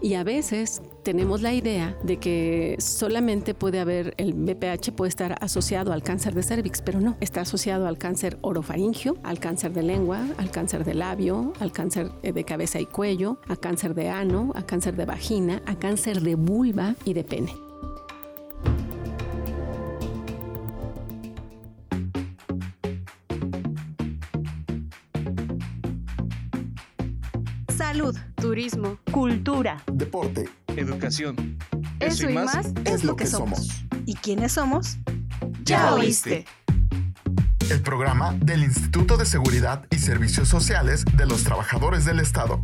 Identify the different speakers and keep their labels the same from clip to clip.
Speaker 1: y a veces tenemos la idea de que solamente puede haber el BPH puede estar asociado al cáncer de cervix, pero no, está asociado al cáncer orofaringio, al cáncer de lengua, al cáncer de labio, al cáncer de cabeza y cuello, a cáncer de ano, a cáncer de vagina, a cáncer de vulva y de pene.
Speaker 2: Eso, y más, es lo que somos. ¿Y quiénes somos?
Speaker 3: Ya oíste. El programa del Instituto de Seguridad y Servicios Sociales de los Trabajadores del Estado.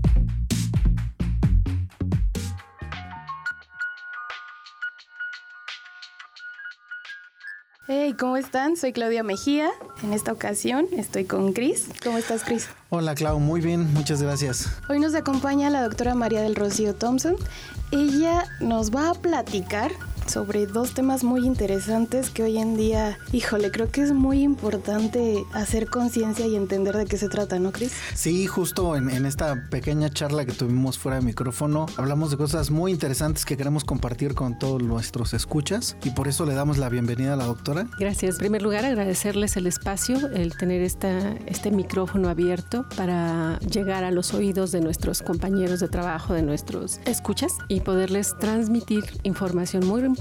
Speaker 4: Hey, ¿cómo están? Soy Claudia Mejía. En esta ocasión estoy con Cris. ¿Cómo estás, Cris?
Speaker 5: Hola, Clau. Muy bien, muchas gracias.
Speaker 4: Hoy nos acompaña la doctora María del Rocío Thompson. Ella nos va a platicar sobre dos temas muy interesantes que hoy en día, híjole, creo que es muy importante hacer conciencia y entender de qué se trata, ¿no, Cris?
Speaker 5: Sí, justo en, en, esta pequeña charla que tuvimos fuera de micrófono, hablamos de cosas muy interesantes que queremos compartir con todos nuestros escuchas y por eso le damos la bienvenida a la doctora.
Speaker 1: Gracias. En primer lugar, agradecerles el espacio, el tener esta, este micrófono abierto para llegar a los oídos de nuestros compañeros de trabajo, de nuestros escuchas y poderles transmitir información muy importante,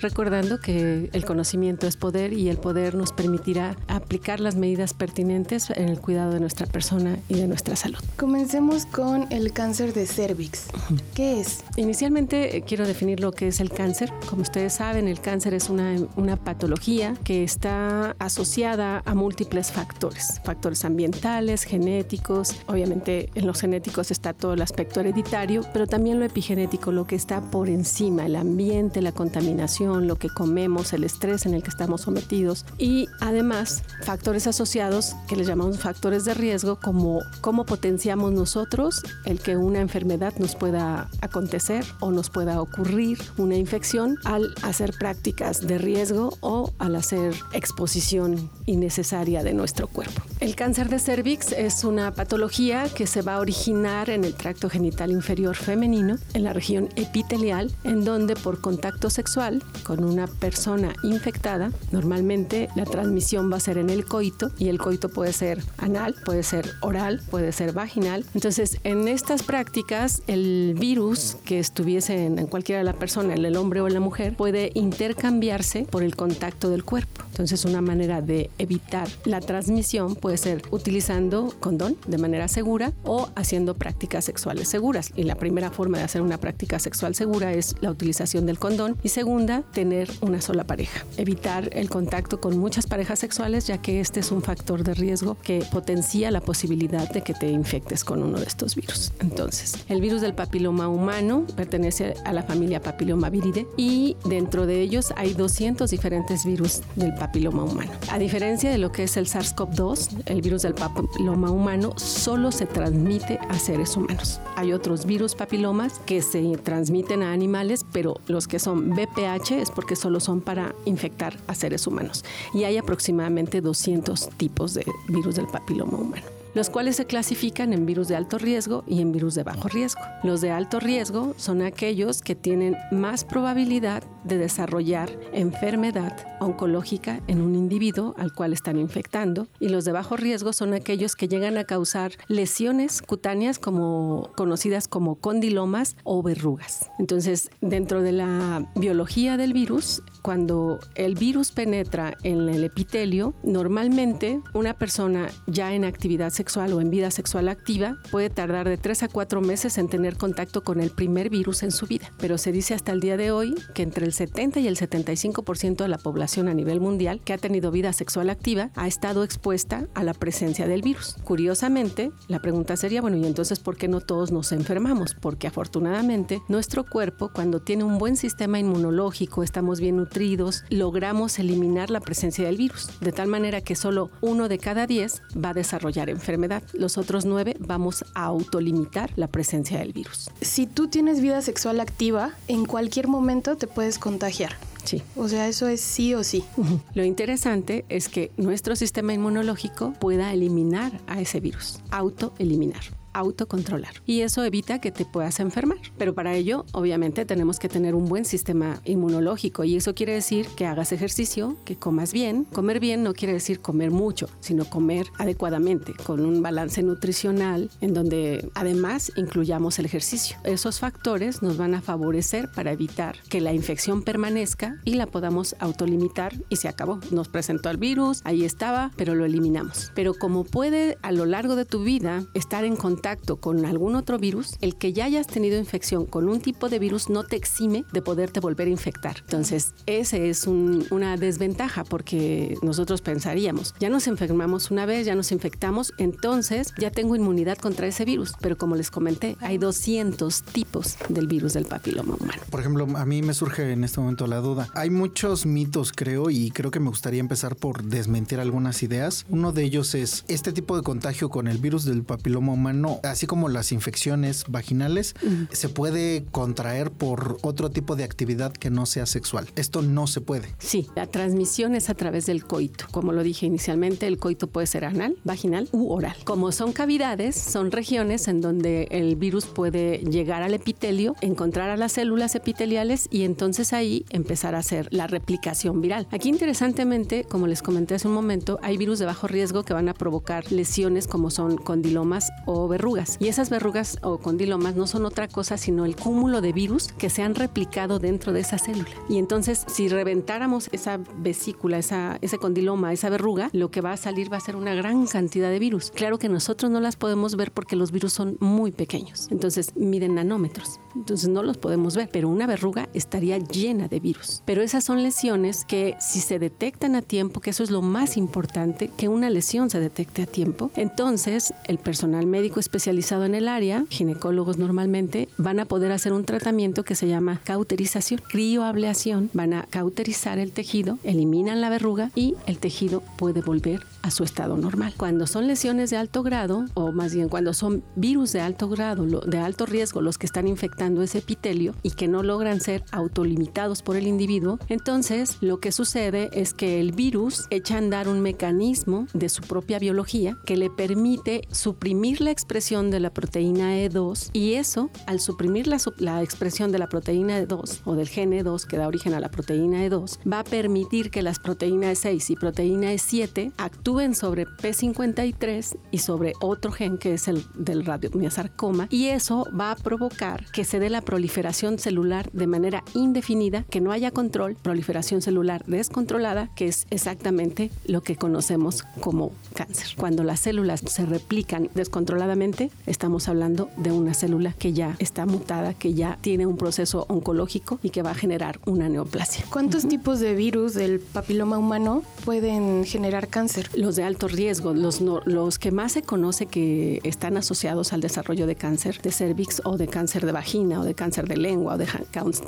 Speaker 1: recordando que el conocimiento es poder y el poder nos permitirá aplicar las medidas pertinentes en el cuidado de nuestra persona y de nuestra salud.
Speaker 4: Comencemos con el cáncer de cervix. ¿Qué es?
Speaker 1: Inicialmente eh, quiero definir lo que es el cáncer. Como ustedes saben, el cáncer es una, una patología que está asociada a múltiples factores, factores ambientales, genéticos, obviamente en los genéticos está todo el aspecto hereditario, pero también lo epigenético, lo que está por encima, el ambiente, la contaminación, lo que comemos, el estrés en el que estamos sometidos y además factores asociados que les llamamos factores de riesgo como cómo potenciamos nosotros el que una enfermedad nos pueda acontecer o nos pueda ocurrir una infección al hacer prácticas de riesgo o al hacer exposición innecesaria de nuestro cuerpo. El cáncer de cervix es una patología que se va a originar en el tracto genital inferior femenino, en la región epitelial, en donde por contacto sexual con una persona infectada, normalmente la transmisión va a ser en el coito y el coito puede ser anal, puede ser oral, puede ser vaginal. Entonces, en estas prácticas, el virus que estuviese en, cualquiera de la persona, en el hombre o en la mujer, puede intercambiarse por el contacto del cuerpo. Entonces, una manera de evitar la transmisión puede ser utilizando condón de manera segura o haciendo prácticas sexuales seguras. Y la primera forma de hacer una práctica sexual segura es la utilización del condón y segunda, tener una sola pareja. Evitar el contacto con muchas parejas sexuales ya que este es un factor de riesgo que potencia la posibilidad de que te infectes con uno de estos virus. Entonces, el virus del papiloma humano pertenece a la familia papilomaviridae y dentro de ellos hay 200 diferentes virus del papiloma humano. A diferencia de lo que es el SARS-CoV-2, el virus del papiloma humano solo se transmite a seres humanos. Hay otros virus papilomas que se transmiten a animales, pero los que son BPH es porque solo son para infectar a seres humanos. Y hay aproximadamente 200 tipos de virus del papiloma humano los cuales se clasifican en virus de alto riesgo y en virus de bajo riesgo. Los de alto riesgo son aquellos que tienen más probabilidad de desarrollar enfermedad oncológica en un individuo al cual están infectando y los de bajo riesgo son aquellos que llegan a causar lesiones cutáneas como conocidas como condilomas o verrugas. Entonces, dentro de la biología del virus, cuando el virus penetra en el epitelio, normalmente una persona ya en actividad sexual o en vida sexual activa puede tardar de 3 a 4 meses en tener contacto con el primer virus en su vida. Pero se dice hasta el día de hoy que entre el 70 y el 75% de la población a nivel mundial que ha tenido vida sexual activa ha estado expuesta a la presencia del virus. Curiosamente, la pregunta sería, bueno, ¿y entonces por qué no todos nos enfermamos? Porque afortunadamente nuestro cuerpo, cuando tiene un buen sistema inmunológico, estamos bien nutridos, logramos eliminar la presencia del virus, de tal manera que solo uno de cada 10 va a desarrollar enfermedad. Los otros nueve vamos a autolimitar la presencia del virus.
Speaker 4: Si tú tienes vida sexual activa, en cualquier momento te puedes contagiar.
Speaker 1: Sí.
Speaker 4: O sea, eso es sí o sí.
Speaker 1: Uh -huh. Lo interesante es que nuestro sistema inmunológico pueda eliminar a ese virus, autoeliminar. Autocontrolar. Y eso evita que te puedas enfermar. Pero para ello, obviamente, tenemos que tener un buen sistema inmunológico. Y eso quiere decir que hagas ejercicio, que comas bien. Comer bien no quiere decir comer mucho, sino comer adecuadamente, con un balance nutricional en donde además incluyamos el ejercicio. Esos factores nos van a favorecer para evitar que la infección permanezca y la podamos autolimitar y se acabó. Nos presentó el virus, ahí estaba, pero lo eliminamos. Pero como puede a lo largo de tu vida estar en contacto con algún otro virus, el que ya hayas tenido infección con un tipo de virus no te exime de poderte volver a infectar. Entonces, ese es una desventaja porque nosotros pensaríamos, ya nos enfermamos una vez, ya nos infectamos, entonces ya tengo inmunidad contra ese virus. Pero como les comenté, hay 200 tipos del virus del papiloma humano.
Speaker 5: Por ejemplo, a mí me surge en este momento la duda. Hay muchos mitos, creo, y creo que me gustaría empezar por desmentir algunas ideas. Uno de ellos es este tipo de contagio con el virus del papiloma humano, así como las infecciones vaginales, se puede contraer por otro tipo de actividad que no sea sexual. Esto no se puede.
Speaker 1: Sí, la transmisión es a través del coito. Como lo dije inicialmente, el coito puede ser anal, vaginal u oral. Como son cavidades, son regiones en donde el virus puede llegar al epitelio, encontrar a las células epiteliales y entonces ahí empezar a hacer la replicación viral. Aquí interesantemente, como les comenté hace un momento, hay virus de bajo riesgo que van a provocar lesiones como son condilomas o verrugas. Y esas verrugas o condilomas no son otra cosa sino el cúmulo de virus que se han replicado dentro de esa célula. Y entonces, si reventáramos esa vesícula, esa, ese condiloma, esa verruga, lo que va a salir va a ser una gran cantidad de virus. Claro que nosotros no las podemos ver porque los virus son muy pequeños. Entonces, miden nanómetros. Entonces, no los podemos ver, pero una verruga estaría llena de virus. Pero esas son lesiones que si se detectan a tiempo, que eso es lo más importante, que una lesión se detecte a tiempo, entonces el personal médico especializado en el área, ginecólogos normalmente, van a poder hacer un tratamiento que se llama cauterización, crioablación, van a cauterizar el tejido, eliminan la verruga y el tejido puede volver a su estado normal. Cuando son lesiones de alto grado, o más bien cuando son virus de alto grado, de alto riesgo, los que están infectando ese epitelio y que no logran ser autolimitados por el individuo, entonces lo que sucede es que el virus echa a andar un mecanismo de su propia biología que le permite suprimir la expresión de la proteína E2 y eso, al suprimir la, expresión de la proteína E2 o del gen E2 que da origen a la proteína E2, va a permitir que las proteínas E6 y proteína E7 actúen sobre P53 y sobre otro gen que es el del radiomiosarcoma y eso va a provocar que se dé la proliferación celular de manera indefinida, que no haya control, proliferación celular descontrolada, que es exactamente lo que conocemos como cáncer. Cuando las células se replican descontroladamente, estamos hablando de una célula que ya está mutada, que ya tiene un proceso oncológico y que va a generar una neoplasia.
Speaker 4: ¿Cuántos tipos de virus del papiloma humano pueden generar cáncer?
Speaker 1: Los de alto riesgo, los, los que más se conoce que están asociados al desarrollo de cáncer de cervix o de cáncer de vagina o de cáncer de lengua o de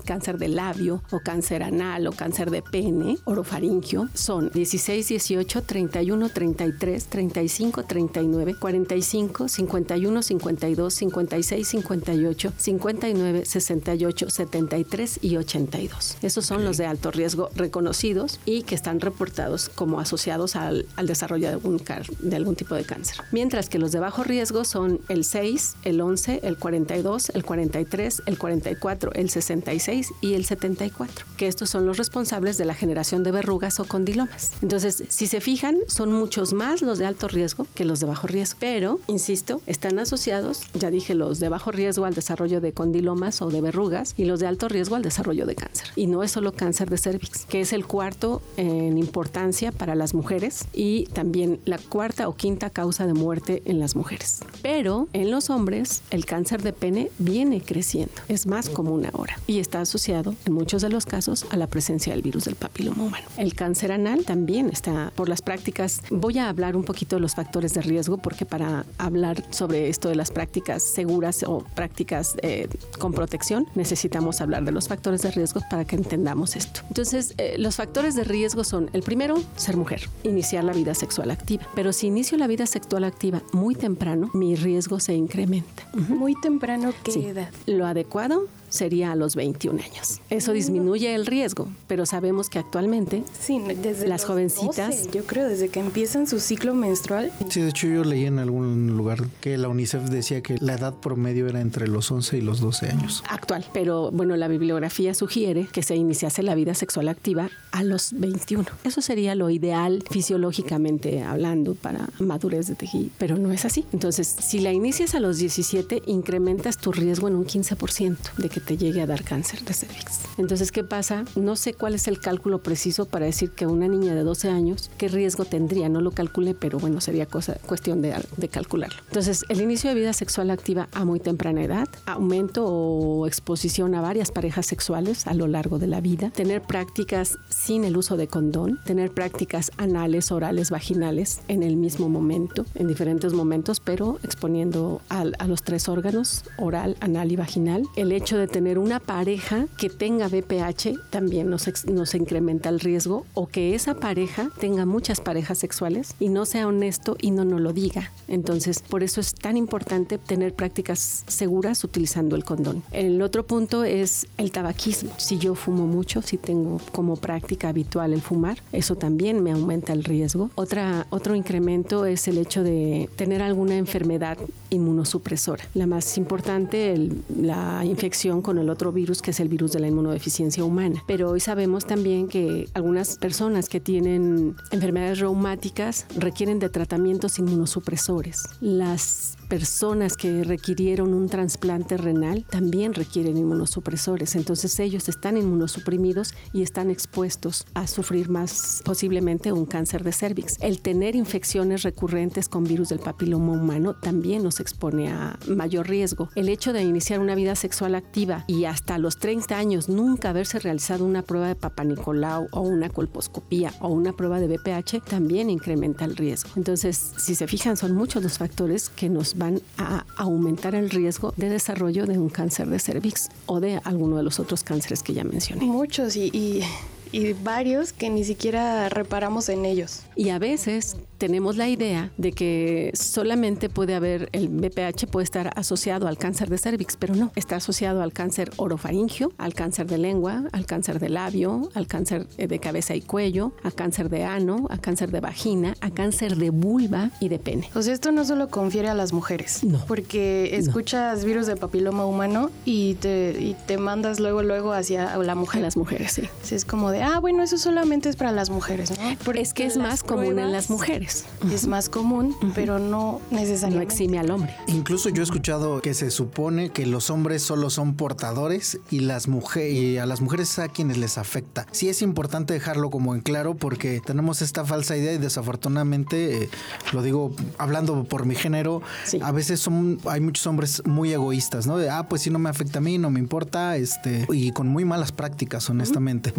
Speaker 1: cáncer de labio o cáncer anal o cáncer de pene, orofaringio, son 16, 18, 31, 33, 35, 39, 45, 51, 52, 56, 58, 59, 68, 73 y 82. Esos son los de alto riesgo reconocidos y que están reportados como asociados al, al desarrollo de algún, de algún tipo de cáncer. Mientras que los de bajo riesgo son el 6, el 11, el 42, el 43, el 44, el 66 y el 74, que estos son los responsables de la generación de verrugas o condilomas. Entonces, si se fijan, son muchos más los de alto riesgo que los de bajo riesgo, pero, insisto, están asociados, ya dije, los de bajo riesgo al desarrollo de condilomas o de verrugas y los de alto riesgo al desarrollo de cáncer. Y no es solo cáncer de cervix, que es el cuarto en importancia para las mujeres y también la cuarta o quinta causa de muerte en las mujeres. Pero en los hombres, el cáncer de pene viene creciendo, es más común ahora y está asociado en muchos de los casos a la presencia del virus del papiloma humano. El cáncer anal también está por las prácticas. Voy a hablar un poquito de los factores de riesgo porque para hablar sobre esto de las prácticas seguras o prácticas eh, con protección necesitamos hablar de los factores de riesgo para que entendamos esto. Entonces, eh, los factores de riesgo son el primero, ser mujer, iniciar la vida sexual activa. Pero si inicio la vida sexual activa muy temprano, mi riesgo se incrementa.
Speaker 4: Muy temprano, ¿qué edad?
Speaker 1: Lo adecuado sería a los 21 años. Eso disminuye el riesgo, pero sabemos que actualmente
Speaker 4: sí, desde
Speaker 1: las jovencitas...
Speaker 4: yo creo, desde que empiezan su ciclo menstrual.
Speaker 5: Sí, de hecho yo leí en algún lugar que la UNICEF decía que la edad promedio era entre los 11 y los 12 años.
Speaker 1: Actual, pero bueno, la bibliografía sugiere que se iniciase la vida sexual activa a los 21. Eso sería lo ideal fisiológicamente hablando para madurez de tejido, pero no es así. Entonces, si la inicias a los 17, incrementas tu riesgo en un 15% de que te llegue a dar cáncer de cervix. Entonces, ¿qué pasa? No sé cuál es el cálculo preciso para decir que una niña de 12 años, ¿qué riesgo tendría? No lo calculé, pero bueno, sería cosa, cuestión de, de calcularlo. Entonces, el inicio de vida sexual activa a muy temprana edad, aumento o exposición a varias parejas sexuales a lo largo de la vida, tener prácticas sin el uso de condón, tener prácticas anales, orales, vaginales en el mismo momento, en diferentes momentos, pero exponiendo a, los tres órganos, oral, anal y vaginal. El hecho de tener una pareja que tenga BPH también nos, nos incrementa el riesgo o que esa pareja tenga muchas parejas sexuales y no sea honesto y no nos lo diga. Entonces, por eso es tan importante tener prácticas seguras utilizando el condón. El otro punto es el tabaquismo. Si yo fumo mucho, si tengo como práctica habitual el fumar, eso también me aumenta el riesgo. Otra, otro incremento es el hecho de tener alguna enfermedad inmunosupresora. La más importante, la infección con el otro virus, que es el virus de la inmunodeficiencia humana. Pero hoy sabemos también que algunas personas que tienen enfermedades reumáticas requieren de tratamientos inmunosupresores. Las personas que requirieron un trasplante renal también requieren inmunosupresores. Entonces ellos están inmunosuprimidos y están expuestos a sufrir más posiblemente un cáncer de cervix. El tener infecciones recurrentes con virus del papiloma humano también nos expone a mayor riesgo. El hecho de iniciar una vida sexual activa y hasta los 30 años nunca haberse realizado una prueba de papanicolau o una colposcopía o una prueba de BPH también incrementa el riesgo. Entonces, si se fijan, son muchos los factores que nos van a aumentar el riesgo de desarrollo de un cáncer de cervix o de alguno de los otros cánceres que ya mencioné.
Speaker 4: Muchos y, y varios que ni siquiera reparamos en ellos.
Speaker 1: Y a veces tenemos la idea de que solamente puede haber, el BPH puede estar asociado al cáncer de cervix, pero no, está asociado al cáncer orofaringio, al cáncer de lengua, al cáncer de labio, al cáncer eh, de cabeza y cuello, a cáncer de ano, a cáncer de vagina, a cáncer de vulva y de pene.
Speaker 4: O sea, esto no solo confiere a las mujeres,
Speaker 1: no,
Speaker 4: porque escuchas virus de papiloma humano y te, y te mandas luego, luego hacia la mujer.
Speaker 1: A las mujeres, sí.
Speaker 4: Es como de, ah, bueno, eso solamente es para las mujeres, ¿no?
Speaker 1: Porque es que es más común en las mujeres.
Speaker 4: Es más común, pero no necesariamente.
Speaker 1: No exime al hombre.
Speaker 5: Incluso yo he escuchado que se supone que los hombres solo son portadores y las mujeres y a las mujeres a quienes les afecta. Sí es importante dejarlo como en claro porque tenemos esta falsa idea y desafortunadamente, eh, lo digo hablando por mi género, a veces son, hay muchos hombres muy egoístas, ¿no? De, ah, pues si no me afecta a mí, no me importa, este, y con muy malas prácticas, honestamente,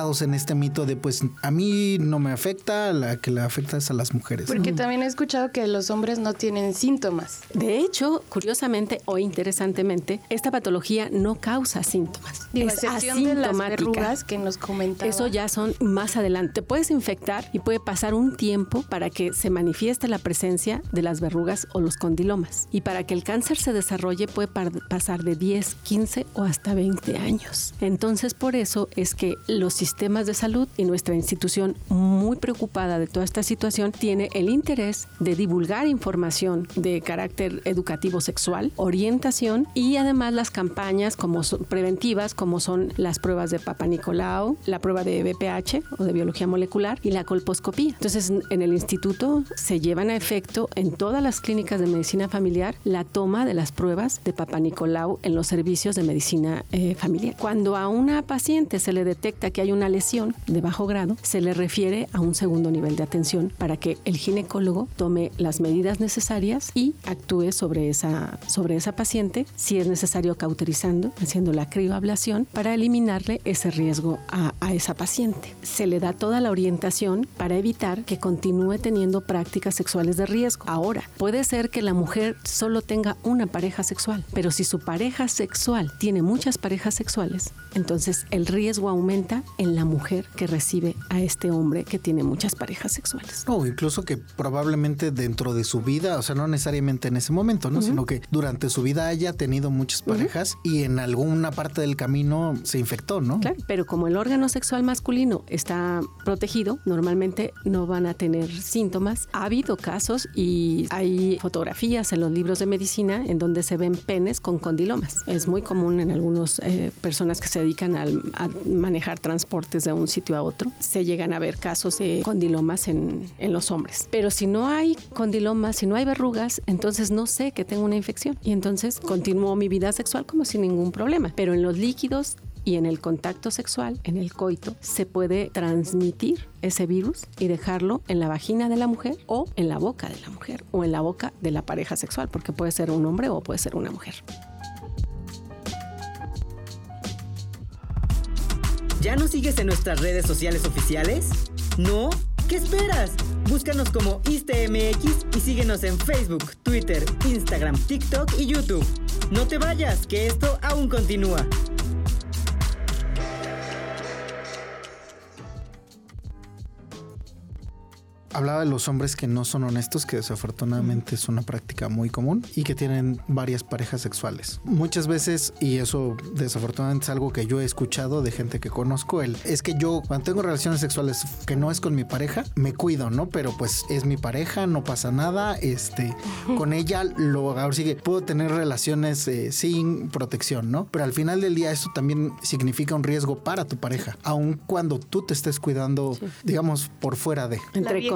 Speaker 5: en este mito de, pues a mí no me afecta, la que le afecta es a las mujeres.
Speaker 4: Porque también he escuchado que los hombres no tienen síntomas.
Speaker 1: De hecho, curiosamente o interesantemente, esta patología no causa síntomas.
Speaker 4: es asintomática. que nos comentaba.
Speaker 1: Eso ya son más adelante. Puedes infectar y puede pasar un tiempo para que se manifieste la presencia de las verrugas o los condilomas. Y para que el cáncer se desarrolle puede pasar de 10, 15 o hasta 20 años. Entonces, por eso es que los sistemas de salud y nuestra institución muy preocupada de toda esta situación tiene el interés de divulgar información de carácter educativo sexual, orientación y además las campañas como preventivas como son las pruebas de Papa Nicolau, la prueba de BPH o de biología molecular y la colposcopía. Entonces en el instituto se llevan a efecto en todas las clínicas de medicina familiar la toma de las pruebas de Papa Nicolau en los servicios de medicina eh, familiar. Cuando a una paciente se le detecta que hay una lesión de bajo grado, se le refiere a un segundo nivel de atención para que el ginecólogo tome las medidas necesarias y actúe sobre esa, sobre esa paciente, si es necesario cauterizando, haciendo la crioablación para eliminarle ese riesgo a, a esa paciente. Se le da toda la orientación para evitar que continúe teniendo prácticas sexuales de riesgo. Ahora, puede ser que la mujer solo tenga una pareja sexual, pero si su pareja sexual tiene muchas parejas sexuales, entonces el riesgo aumenta en la mujer que recibe a este hombre que tiene muchas parejas sexuales.
Speaker 5: O incluso que probablemente dentro de su vida, o sea, no necesariamente en ese momento, ¿no? Sino que durante su vida haya tenido muchas parejas y en alguna parte del camino se infectó, ¿no?
Speaker 1: Claro, pero como el órgano sexual masculino está protegido, normalmente no van a tener síntomas. Ha habido casos y hay fotografías en los libros de medicina en donde se ven penes con condilomas. Es muy común en algunas eh, personas que se dedican a manejar transportes de un sitio a otro. Se llegan a ver casos de condilomas en, en los hombres. Pero si no hay condilomas, si no hay verrugas, entonces no sé que tengo una infección. Y entonces continúo mi vida sexual como sin ningún problema. Pero en los líquidos y en el contacto sexual, en el coito, se puede transmitir ese virus y dejarlo en la vagina de la mujer o en la boca de la mujer o en la boca de la pareja sexual, porque puede ser un hombre o puede ser una mujer.
Speaker 6: ¿Ya nos sigues en nuestras redes sociales oficiales? ¿No? ¿Qué esperas? Búscanos como ISTMX y síguenos en Facebook, Twitter, Instagram, TikTok y YouTube. No te vayas, que esto aún continúa.
Speaker 5: Hablaba de los hombres que no son honestos, que desafortunadamente es una práctica muy común y que tienen varias parejas sexuales. Muchas veces, y eso desafortunadamente es algo que yo he escuchado de gente que conozco, el, es que yo cuando tengo relaciones sexuales que no es con mi pareja, me cuido, ¿no? Pero pues es mi pareja, no pasa nada, este, con ella lo, ahora sí que puedo tener relaciones eh, sin protección, ¿no? Pero al final del día esto también significa un riesgo para tu pareja, aun cuando tú te estés cuidando, digamos, por fuera de.
Speaker 1: Entre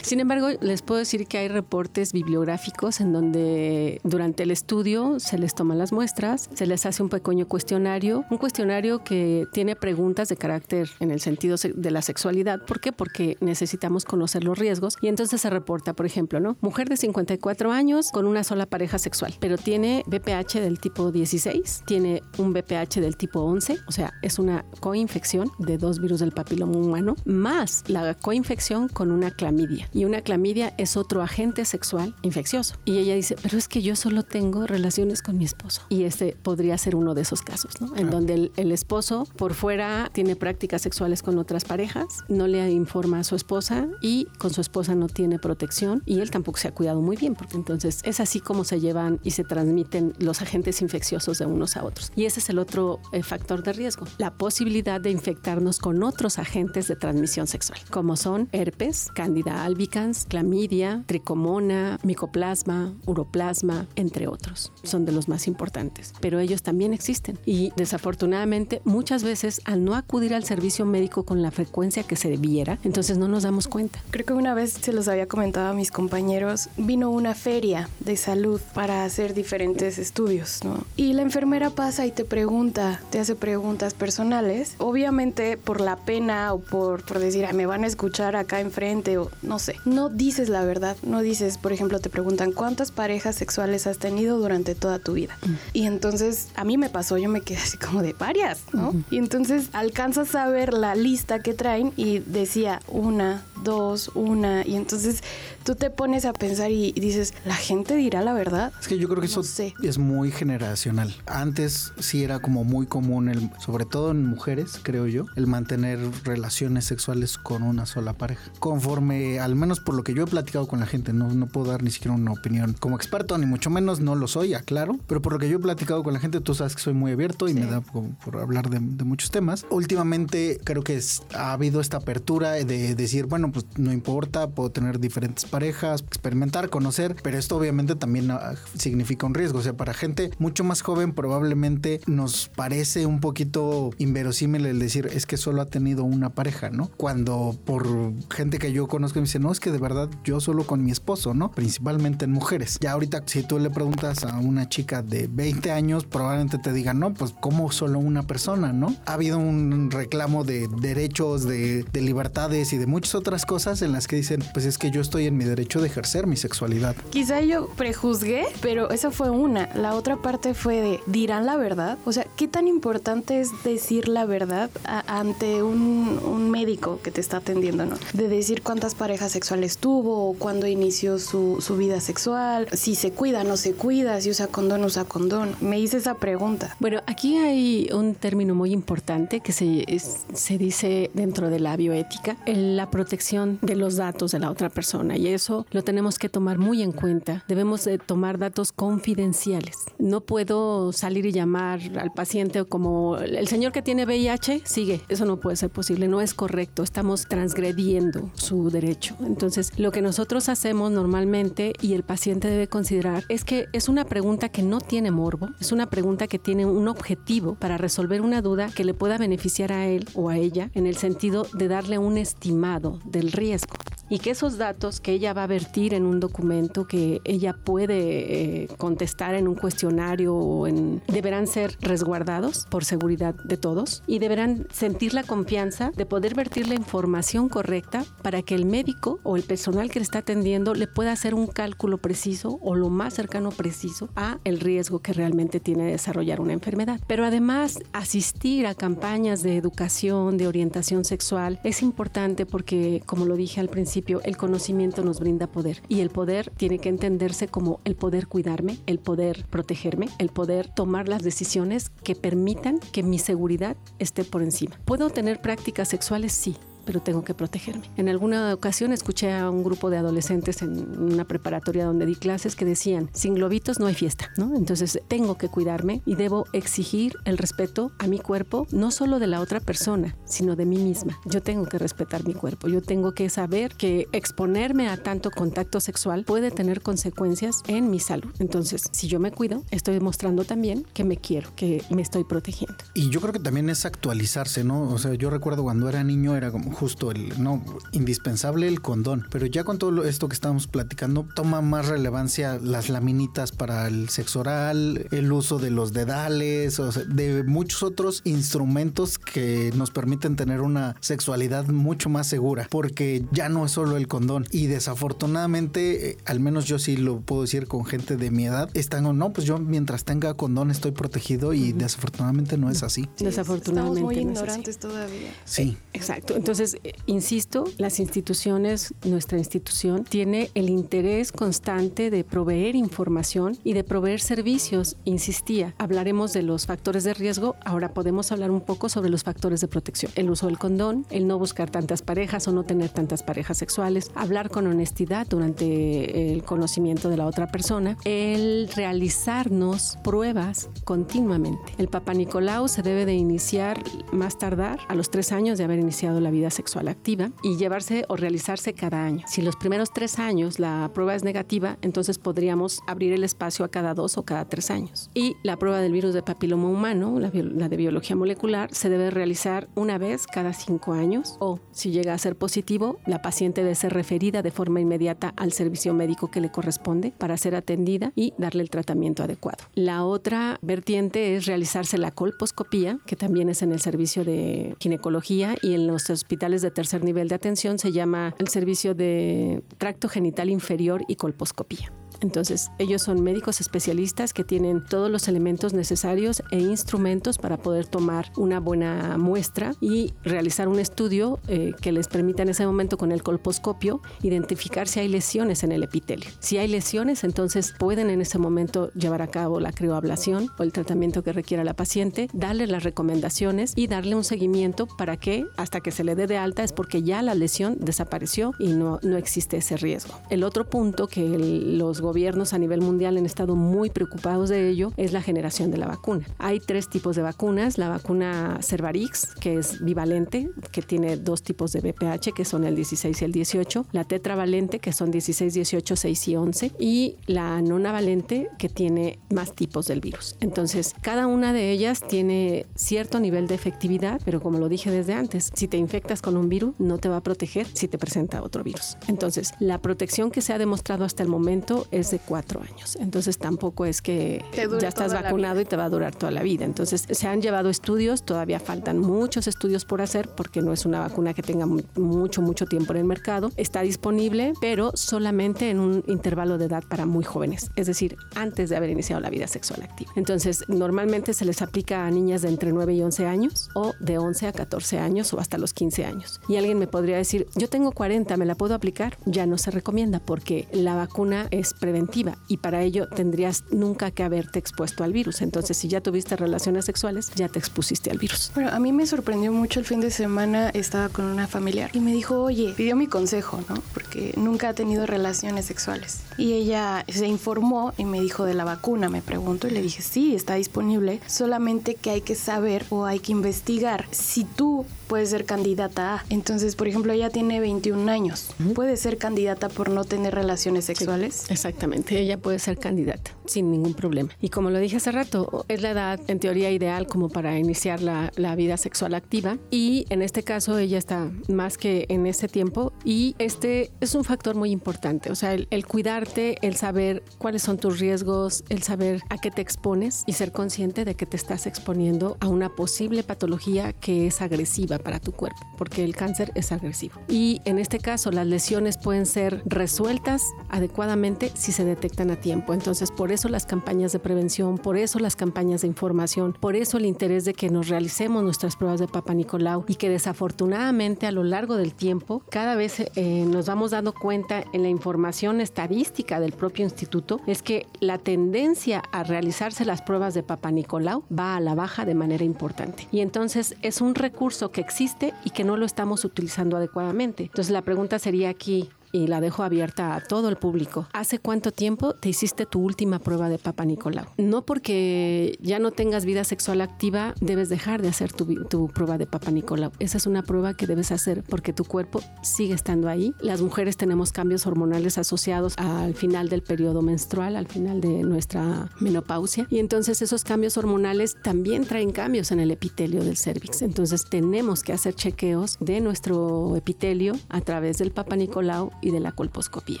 Speaker 1: Sin embargo, les puedo decir que hay reportes bibliográficos en donde durante el estudio se les toman las muestras, se les hace un pequeño cuestionario, un cuestionario que tiene preguntas de carácter en el sentido de la sexualidad. ¿Por qué? Porque necesitamos conocer los riesgos y entonces se reporta, por ejemplo, ¿no? Mujer de 54 años con una sola pareja sexual, pero tiene BPH del tipo 16, tiene un BPH del tipo 11, o sea, es una coinfección de dos virus del papiloma humano, más la coinfección con una clamidia. Y una clamidia es otro agente sexual infeccioso. Y ella dice, pero es que yo solo tengo relaciones con mi esposo. Y este podría ser uno de esos casos, ¿no? En donde el, esposo por fuera tiene prácticas sexuales con otras parejas, no le informa a su esposa y con su esposa no tiene protección y él tampoco se ha cuidado muy bien, porque entonces es así como se llevan y se transmiten los agentes infecciosos de unos a otros. Y ese es el otro eh, factor de riesgo, la posibilidad de infectarnos con otros agentes de transmisión sexual como son herpes, candida albicans, clamidia, tricomona, micoplasma, uroplasma, entre otros. Son de los más importantes, pero ellos también existen y desafortunadamente muchas veces al no acudir al servicio médico con la frecuencia que se debiera, entonces no nos damos cuenta.
Speaker 4: Creo que una vez se los había comentado a mis compañeros, vino una feria de salud para hacer diferentes estudios, ¿no? Y la enfermera pasa y te pregunta, te hace preguntas personales, obviamente por la pena o por, por decir, me van a escuchar acá enfrente o no sé. No dices la verdad, no dices, por ejemplo, te preguntan cuántas parejas sexuales has tenido durante toda tu vida. Mm. Y entonces a mí me pasó, yo me quedé así como de varias, ¿no? Y entonces alcanzas a ver la lista que traen y decía una, dos, una, y entonces tú te pones a pensar y, dices, ¿la gente dirá la verdad?
Speaker 5: Es que yo creo que eso es muy generacional. Antes sí era como muy común, el, sobre todo en mujeres, creo yo, el mantener relaciones sexuales con una sola pareja. Conforme, al menos por lo que yo he platicado con la gente, no, no puedo dar ni siquiera una opinión como experto, ni mucho menos no lo soy, aclaro, pero por lo que yo he platicado con la gente, tú sabes que soy muy abierto y me da por, hablar de, muchos temas. Últimamente creo que ha habido esta apertura de decir, bueno, pues no importa, puedo tener diferentes parejas, experimentar, conocer, pero esto obviamente también ah, significa un riesgo. O sea, para gente mucho más joven probablemente nos parece un poquito inverosímil el decir es que solo ha tenido una pareja, ¿no? Cuando por gente que yo conozco me dice, no, es que de verdad yo solo con mi esposo, ¿no? Principalmente en mujeres. Ya ahorita si tú le preguntas a una chica de 20 años, probablemente te diga, no, pues como solo una persona, ¿no? Ha habido un reclamo de derechos, de, de libertades y de muchas otras cosas en las que dicen, pues es que yo estoy en mi derecho de ejercer mi sexualidad.
Speaker 4: Quizá yo prejuzgué, pero esa fue una. La otra parte fue de, ¿dirán la verdad? O sea, ¿qué tan importante es decir la verdad ante un, un, médico que te está atendiendo, ¿no? De decir cuántas parejas sexuales tuvo, o cuándo inició su, su vida sexual, si se cuida, no se cuida, si usa condón, usa condón. Me hice esa pregunta.
Speaker 1: Bueno, aquí hay un término muy importante que se, se dice dentro de la bioética, la protección de los datos de la otra persona y eso lo tenemos que tomar muy en cuenta. Debemos de tomar datos confidenciales. No puedo salir y llamar al paciente como el señor que tiene VIH, sigue. Eso no puede ser posible, no es correcto. Estamos transgrediendo su derecho. Entonces, lo que nosotros hacemos normalmente y el paciente debe considerar es que es una pregunta que no tiene morbo, es una pregunta que tiene un objetivo para resolver una duda que le pueda beneficiar a él o a ella en el sentido de darle un estimado del riesgo y que esos datos que ella va a vertir en un documento que ella puede eh, contestar en un cuestionario deberán ser resguardados por seguridad de todos y deberán sentir la confianza de poder vertir la información correcta para que el médico o el personal que le está atendiendo le pueda hacer un cálculo preciso o lo más cercano preciso a el riesgo que realmente tiene de desarrollar una enfermedad. Pero además asistir a campañas de educación, de orientación sexual es importante porque como lo dije al principio el conocimiento nos brinda poder y el poder tiene que entenderse como el poder cuidarme, el poder protegerme, el poder tomar las decisiones que permitan que mi seguridad esté por encima. ¿Puedo tener prácticas sexuales? Sí, pero tengo que protegerme. En alguna ocasión escuché a un grupo de adolescentes en una preparatoria donde di clases que decían, sin globitos no hay fiesta, ¿no? Entonces tengo que cuidarme y debo exigir el respeto a mi cuerpo, no solo de la otra persona, sino de mí misma. Yo tengo que respetar mi cuerpo, yo tengo que saber que exponerme a tanto contacto sexual puede tener consecuencias en mi salud. Entonces, si yo me cuido, estoy demostrando también que me quiero, que me estoy protegiendo.
Speaker 5: Y yo creo que también es actualizarse, ¿no? O sea, yo recuerdo cuando era niño era como justo el, no, indispensable el condón, pero ya con todo esto que estamos platicando, toma más relevancia las laminitas para el sexo oral, el uso de los dedales, o sea, de muchos otros instrumentos que nos permiten tener una sexualidad mucho más segura, porque ya no es solo el condón. Y desafortunadamente, eh, al menos yo sí lo puedo decir con gente de mi edad, están o no, pues yo mientras tenga condón estoy protegido y desafortunadamente no es así.
Speaker 1: desafortunadamente.
Speaker 4: Estamos muy ignorantes todavía.
Speaker 5: Sí.
Speaker 1: Exacto. Entonces, insisto, las instituciones, nuestra institución, tiene el interés constante de proveer información y de proveer servicios. Insistía, hablaremos de los factores de riesgo, ahora podemos hablar un poco sobre los factores de protección. El uso del condón, el no buscar tantas parejas o no tener tantas parejas sexuales, hablar con honestidad durante el conocimiento de la otra persona, el realizarnos pruebas continuamente. El Papa Nicolau se debe de iniciar más tardar a los tres años de haber iniciado la vida sexual activa y llevarse o realizarse cada año. Si los primeros tres años la prueba es negativa, entonces podríamos abrir el espacio a cada dos o cada tres años. Y la prueba del virus de papiloma humano, la, la de biología molecular, se debe realizar una vez cada cinco años o, si llega a ser positivo, la paciente debe ser referida de forma inmediata al servicio médico que le corresponde para ser atendida y darle el tratamiento adecuado. La otra vertiente es realizarse la colposcopía, que también es en el servicio de ginecología y en los hospitales de tercer nivel de atención se llama el servicio de tracto genital inferior y colposcopía. Entonces, ellos son médicos especialistas que tienen todos los elementos necesarios e instrumentos para poder tomar una buena muestra y realizar un estudio eh, que les permita en ese momento con el colposcopio identificar si hay lesiones en el epitelio. Si hay lesiones, entonces pueden en ese momento llevar a cabo la crioablación o el tratamiento que requiera la paciente, darle las recomendaciones y darle un seguimiento para que hasta que se le dé de alta es porque ya la lesión desapareció y no, no existe ese riesgo. El otro punto que los gobiernos gobiernos a nivel mundial han estado muy preocupados de ello es la generación de la vacuna. Hay tres tipos de vacunas. La vacuna Cervarix, que es bivalente, que tiene dos tipos de BPH, que son el 16 y el 18. La tetravalente, que son 16, 18, 6 y 11. Y la nonavalente, que tiene más tipos del virus. Entonces, cada una de ellas tiene cierto nivel de efectividad, pero como lo dije desde antes, si te infectas con un virus, no te va a proteger si te presenta otro virus. Entonces, la protección que se ha demostrado hasta el momento es es de cuatro años. Entonces tampoco es que ya estás vacunado y te va a durar toda la vida. Entonces se han llevado estudios, todavía faltan muchos estudios por hacer porque no es una vacuna que tenga mucho, mucho tiempo en el mercado. Está disponible, pero solamente en un intervalo de edad para muy jóvenes, es decir, antes de haber iniciado la vida sexual activa. Entonces normalmente se les aplica a niñas de entre 9 y 11 años o de 11 a 14 años o hasta los 15 años. Y alguien me podría decir, yo tengo 40, ¿me la puedo aplicar? Ya no se recomienda porque la vacuna es preventiva y para ello tendrías nunca que haberte expuesto al virus. Entonces, si ya tuviste relaciones sexuales, ya te expusiste al virus.
Speaker 4: Bueno, a mí me sorprendió mucho el fin de semana, estaba con una familiar y me dijo, oye, pidió mi consejo, ¿no? Porque nunca ha tenido relaciones sexuales. Y ella se informó y me dijo de la vacuna, me preguntó y le dije, sí, está disponible, solamente que hay que saber o hay que investigar si tú puedes ser candidata a. Entonces, por ejemplo, ella tiene 21 años. ¿Puede ser candidata por no tener relaciones sexuales?
Speaker 1: exactamente, ella puede ser candidata sin ningún problema. Y como lo dije hace rato, es la edad en teoría ideal como para iniciar la, la vida sexual activa y en este caso ella está más que en ese tiempo y este es un factor muy importante, o sea, el, el cuidarte, el saber cuáles son tus riesgos, el saber a qué te expones y ser consciente de que te estás exponiendo a una posible patología que es agresiva para tu cuerpo, porque el cáncer es agresivo. Y en este caso las lesiones pueden ser resueltas adecuadamente si se detectan a tiempo. Entonces, por eso las campañas de prevención, por eso las campañas de información, por eso el interés de que nos realicemos nuestras pruebas de Papa Nicolau y que desafortunadamente a lo largo del tiempo cada vez eh, nos vamos dando cuenta en la información estadística del propio instituto es que la tendencia a realizarse las pruebas de Papa Nicolau va a la baja de manera importante. Y entonces es un recurso que existe y que no lo estamos utilizando adecuadamente. Entonces la pregunta sería aquí, y la dejo abierta a todo el público. ¿Hace cuánto tiempo te hiciste tu última prueba de Papa Nicolau? No porque ya no tengas vida sexual activa, debes dejar de hacer tu, tu, prueba de Papa Nicolau. Esa es una prueba que debes hacer porque tu cuerpo sigue estando ahí. Las mujeres tenemos cambios hormonales asociados al final del periodo menstrual, al final de nuestra menopausia. Y entonces esos cambios hormonales también traen cambios en el epitelio del cervix. Entonces tenemos que hacer chequeos de nuestro epitelio a través del Papa Nicolau y de la colposcopía.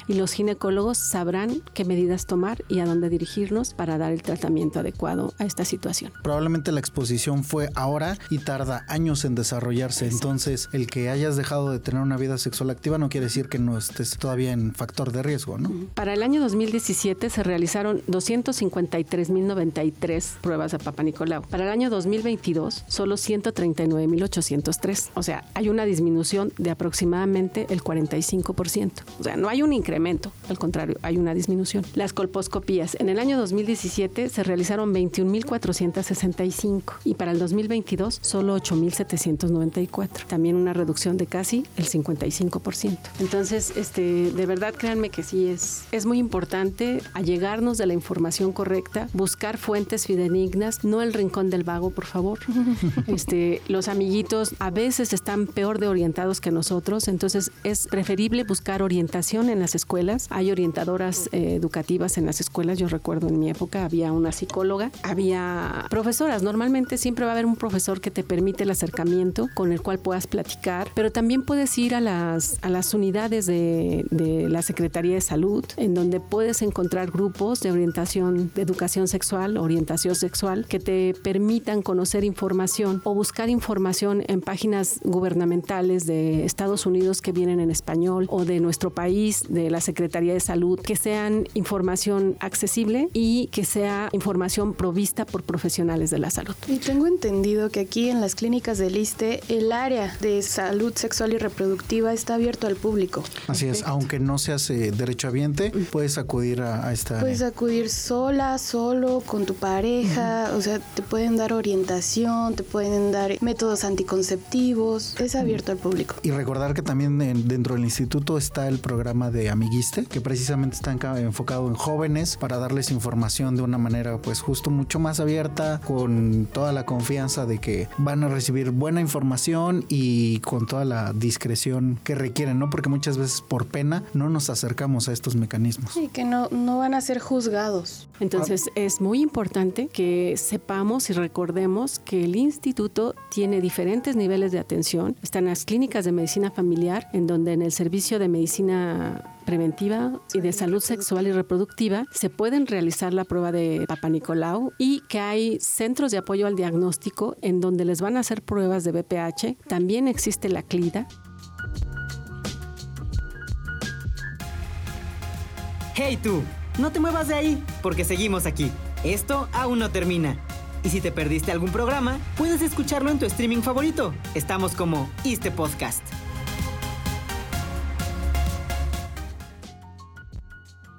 Speaker 1: Y los ginecólogos sabrán qué medidas tomar y a dónde dirigirnos para dar el tratamiento adecuado a esta situación.
Speaker 5: Probablemente la exposición fue ahora y tarda años en desarrollarse. Entonces, el que hayas dejado de tener una vida sexual activa no quiere decir que no estés todavía en factor de riesgo, ¿no?
Speaker 1: Para el año 2017 se realizaron 253.093 pruebas de Papa Nicolau. Para el año 2022, solo 139.803. O sea, hay una disminución de aproximadamente el 45%. O sea, no hay un incremento, al contrario, hay una disminución. Las colposcopías. En el año 2017 se realizaron 21.465 y para el 2022 solo 8.794. También una reducción de casi el 55%. Entonces, este, de verdad créanme que sí es, es muy importante allegarnos de la información correcta, buscar fuentes fidedignas, no el rincón del vago, por favor. Este, los amiguitos a veces están peor de orientados que nosotros, entonces es preferible buscar orientación en las escuelas. Hay orientadoras eh, educativas en las escuelas. Yo recuerdo en mi época había una psicóloga, había profesoras. Normalmente siempre va a haber un profesor que te permite el acercamiento con el cual puedas platicar, pero también puedes ir a las, a las unidades de, de la Secretaría de Salud, en donde puedes encontrar grupos de orientación, de educación sexual, orientación sexual, que te permitan conocer información o buscar información en páginas gubernamentales de Estados Unidos que vienen en español o de nuestro país, de la Secretaría de Salud, que sean información accesible y que sea información provista por profesionales de la salud.
Speaker 4: Y tengo entendido que aquí en las clínicas del ISTE el área de salud sexual y reproductiva está abierto al público.
Speaker 5: Así es, aunque no seas eh, derechohabiente, puedes acudir a, a esta...
Speaker 4: Puedes acudir sola, solo, con tu pareja, uh -huh. o sea, te pueden dar orientación, te pueden dar métodos anticonceptivos, es abierto al público.
Speaker 5: Y recordar que también en, dentro del instituto está el programa de Amiguiste, que precisamente está enfocado en jóvenes para darles información de una manera pues justo mucho más abierta, con toda la confianza de que van a recibir buena información y con toda la discreción que requieren, ¿no? Porque muchas veces por pena no nos acercamos a estos mecanismos.
Speaker 4: Sí, que no, no van a ser juzgados.
Speaker 1: Entonces ah. es muy importante que sepamos y recordemos que el instituto tiene diferentes niveles de atención. Están las clínicas de medicina familiar, en donde en el servicio de medicina medicina preventiva y de salud sexual y reproductiva se pueden realizar la prueba de Papa Nicolau y que hay centros de apoyo al diagnóstico en donde les van a hacer pruebas de BPH. También existe la CLIDA.
Speaker 6: Hey tú, no te muevas de ahí, porque seguimos aquí. Esto aún no termina. Y si te perdiste algún programa, puedes escucharlo en tu streaming favorito. Estamos como Este Podcast.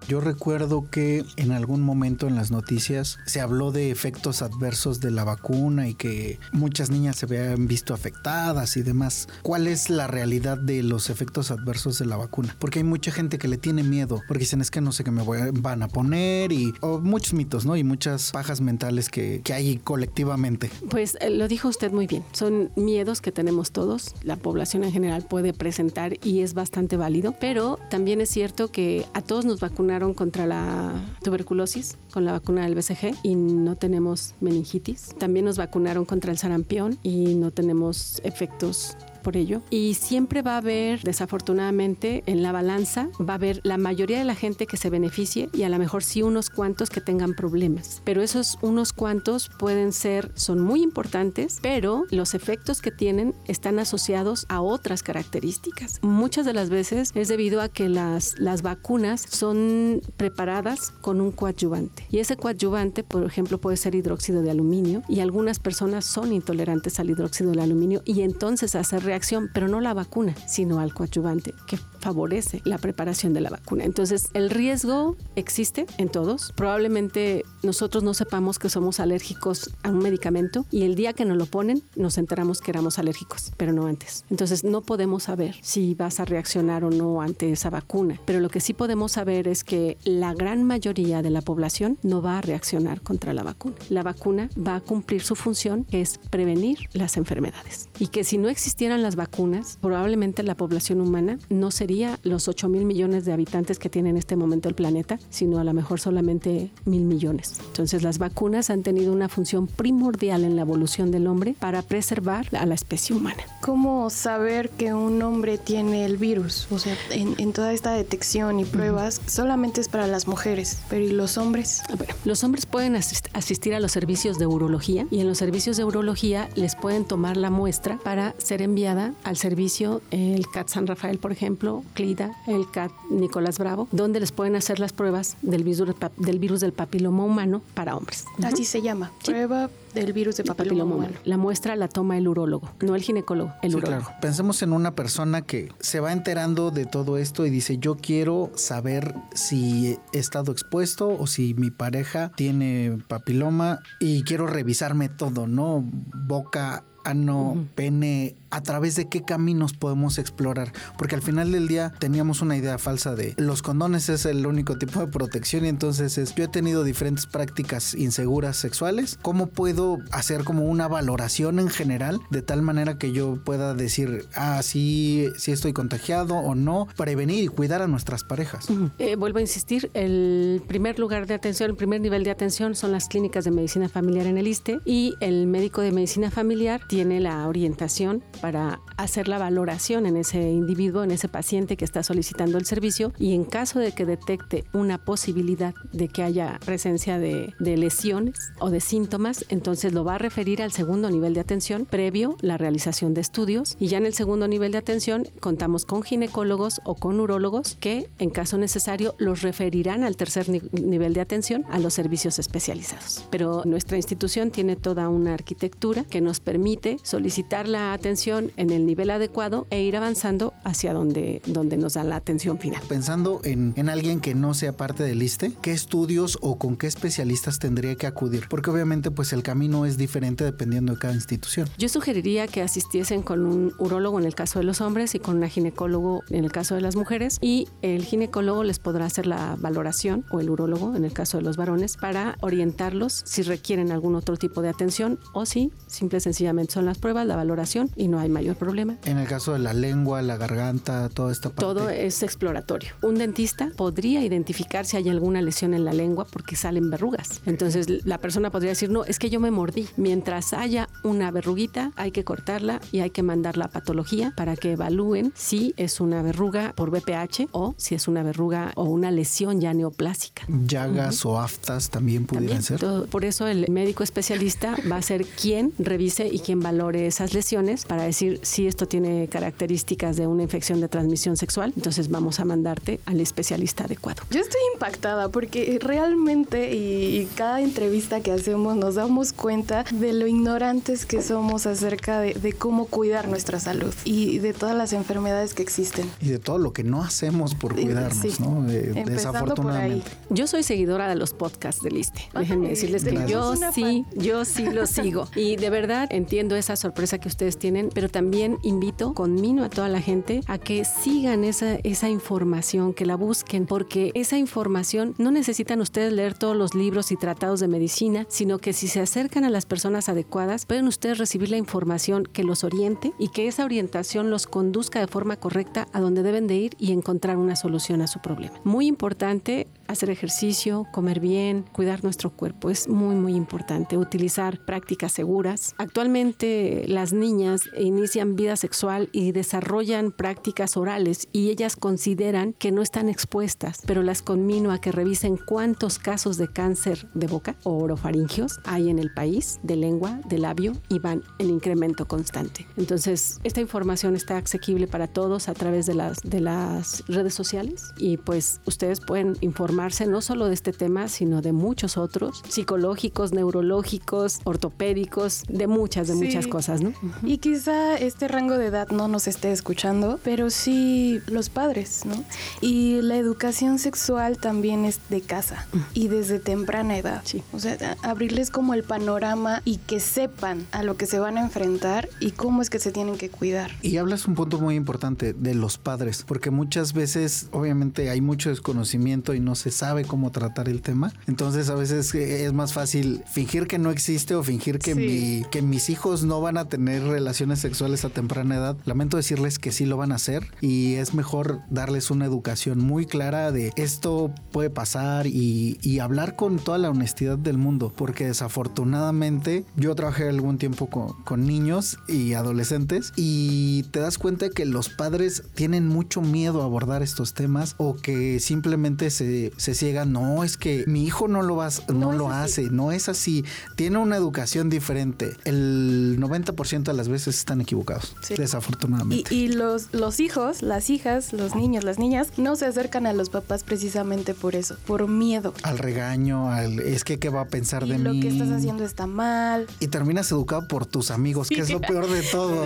Speaker 5: Yo recuerdo que en algún momento en las noticias se habló de efectos adversos de la vacuna y que muchas niñas se habían visto afectadas y demás. ¿Cuál es la realidad de los efectos adversos de la vacuna? Porque hay mucha gente que le tiene miedo, porque dicen es que no sé qué me van a poner y muchos mitos, ¿no? Y muchas pajas mentales que, que hay colectivamente.
Speaker 1: Pues eh, lo dijo usted muy bien. Son miedos que tenemos todos. La población en general puede presentar y es bastante válido, pero también es cierto que a todos nos vacunan contra la tuberculosis con la vacuna del BCG y no tenemos meningitis. También nos vacunaron contra el sarampión y no tenemos efectos por ello. Y siempre va a haber, desafortunadamente, en la balanza, va a haber la mayoría de la gente que se beneficie y a lo mejor sí unos cuantos que tengan problemas. Pero esos unos cuantos pueden ser, son muy importantes, pero los efectos que tienen están asociados a otras características. Muchas de las veces es debido a que las, las vacunas son preparadas con un coadyuvante. Y ese coadyuvante, por ejemplo, puede ser hidróxido de aluminio y algunas personas son intolerantes al hidróxido de aluminio y entonces hace reacción, pero no la vacuna, sino al coadyuvante, que favorece la preparación de la vacuna. Entonces, el riesgo existe en todos. Probablemente nosotros no sepamos que somos alérgicos a un medicamento y el día que nos lo ponen nos enteramos que éramos alérgicos, pero no antes. Entonces, no podemos saber si vas a reaccionar o no ante esa vacuna, pero lo que sí podemos saber es que la gran mayoría de la población no va a reaccionar contra la vacuna. La vacuna va a cumplir su función, que es prevenir las enfermedades. Y que si no existieran las vacunas, probablemente la población humana no sería los 8 mil millones de habitantes que tiene en este momento el planeta, sino a lo mejor solamente mil millones. Entonces las vacunas han tenido una función primordial en la evolución del hombre para preservar a la especie humana.
Speaker 4: ¿Cómo saber que un hombre tiene el virus? O sea, en, toda esta detección y pruebas solamente es para las mujeres, pero ¿y los hombres?
Speaker 1: Bueno, los hombres pueden asistir a los servicios de urología y en los servicios de urología les pueden tomar la muestra para ser enviada al servicio, el CAT San Rafael, por ejemplo, CLIDA, el CAT Nicolás Bravo, donde les pueden hacer las pruebas del virus, del virus del papiloma humano para hombres.
Speaker 4: Así se llama, prueba del virus de papiloma, humano.
Speaker 1: La muestra la toma el urólogo, no el ginecólogo, el urólogo. Claro.
Speaker 5: Pensemos en una persona que se va enterando de todo esto y dice, yo quiero saber si he estado expuesto o si mi pareja tiene papiloma y quiero revisarme todo, ¿no? Boca, ano, pene, a través de qué caminos podemos explorar. Porque al final del día teníamos una idea falsa de los condones es el único tipo de protección y entonces es, yo he tenido diferentes prácticas inseguras sexuales. ¿Cómo puedo hacer como una valoración en general de tal manera que yo pueda decir, ah, sí, sí estoy contagiado o no, prevenir y cuidar a nuestras parejas?
Speaker 1: Eh, vuelvo a insistir, el primer lugar de atención, el primer nivel de atención son las clínicas de medicina familiar en el ISTE y el médico de medicina familiar tiene la orientación para hacer la valoración en ese individuo, en ese paciente que está solicitando el servicio y en caso de que detecte una posibilidad de que haya presencia de, lesiones o de síntomas, entonces lo va a referir al segundo nivel de atención previo la realización de estudios y ya en el segundo nivel de atención contamos con ginecólogos o con urólogos que en caso necesario los referirán al tercer nivel de atención a los servicios especializados. Pero nuestra institución tiene toda una arquitectura que nos permite solicitar la atención en el nivel adecuado e ir avanzando hacia donde, donde nos dan la atención final.
Speaker 5: Pensando en, en alguien que no sea parte del ISTE, ¿qué estudios o con qué especialistas tendría que acudir? Porque obviamente pues el camino es diferente dependiendo de cada institución.
Speaker 1: Yo sugeriría que asistiesen con un urólogo en el caso de los hombres y con una ginecólogo en el caso de las mujeres y el ginecólogo les podrá hacer la valoración o el urólogo en el caso de los varones para orientarlos si requieren algún otro tipo de atención o si simple y sencillamente son las pruebas, la valoración y no hay mayor problema.
Speaker 5: En el caso de la lengua, la garganta, toda esta parte.
Speaker 1: Todo es exploratorio. Un dentista podría identificar si hay alguna lesión en la lengua porque salen verrugas. Entonces la persona podría decir, no, es que yo me mordí. Mientras haya una verruguita, hay que cortarla y hay que mandarla a patología para que evalúen si es una verruga por BPH o si es una verruga o una lesión ya neoplásica.
Speaker 5: Llagas o aftas también pudieran ser.
Speaker 1: por eso el médico especialista va a ser quien revise y quien valore esas lesiones para decir si esto tiene características de una infección de transmisión sexual. Entonces vamos a mandarte al especialista adecuado.
Speaker 4: Yo estoy impactada porque realmente y cada entrevista que hacemos nos damos cuenta de lo ignorantes que somos acerca de, cómo cuidar nuestra salud y de todas las enfermedades que existen.
Speaker 5: Y de todo lo que no hacemos por cuidarnos, ¿no? desafortunadamente.
Speaker 1: Yo soy seguidora de los podcasts del ISTE. Déjenme decirles que yo sí, yo sí lo sigo. Y de verdad entiendo esa sorpresa que ustedes tienen, pero también invito, conmino a toda la gente a que sigan esa, esa información, que la busquen, porque esa información no necesitan ustedes leer todos los libros y tratados de medicina, sino que si se acercan a las personas adecuadas, pueden ustedes recibir la información que los oriente y que esa orientación los conduzca de forma correcta a donde deben de ir y encontrar una solución a su problema. Muy importante hacer ejercicio, comer bien, cuidar nuestro cuerpo. Es muy, muy importante. Utilizar prácticas seguras. Actualmente las niñas inician vida sexual y desarrollan prácticas orales y ellas consideran que no están expuestas, pero las conmino a que revisen cuántos casos de cáncer de boca o orofaringios hay en el país, de lengua, de labio, y van en incremento constante. Entonces, esta información está asequible para todos a través de las, de las redes sociales y pues ustedes pueden informarse no solo de este tema, sino de muchos otros, psicológicos, neurológicos, ortopédicos, de muchas, de muchas cosas, ¿no?
Speaker 4: Y quizá este rango de edad no nos esté escuchando, pero sí los padres, ¿no? Y la educación sexual también es de casa y desde temprana edad. Sí. O sea, abrirles como el panorama y que sepan a lo que se van a enfrentar y cómo es que se tienen que cuidar.
Speaker 5: Y hablas un punto muy importante de los padres, porque muchas veces obviamente hay mucho desconocimiento y no se sabe cómo tratar el tema. Entonces a veces eh, es más fácil fingir que no existe o fingir que, mi, que mis hijos no van a tener relaciones sexuales a temprana edad. Lamento decirles que sí lo van a hacer y es mejor darles una educación muy clara de esto puede pasar y, y hablar con toda la honestidad del mundo, porque desafortunadamente yo trabajé algún tiempo con, con niños y adolescentes y te das cuenta que los padres tienen mucho miedo a abordar estos temas o que simplemente se, se ciegan, no, es que mi hijo no lo, va, no, lo hace, no es así, tiene una educación diferente. El 90% de las veces están equivocados, desafortunadamente.
Speaker 4: Y, los, los hijos, las hijas, los niños, las niñas, no se acercan a los papás precisamente por eso, por miedo.
Speaker 5: Al regaño, al es que qué va a pensar de
Speaker 4: mí.
Speaker 5: Lo
Speaker 4: que estás haciendo está mal.
Speaker 5: Y terminas educado por tus amigos, que es lo peor de todo.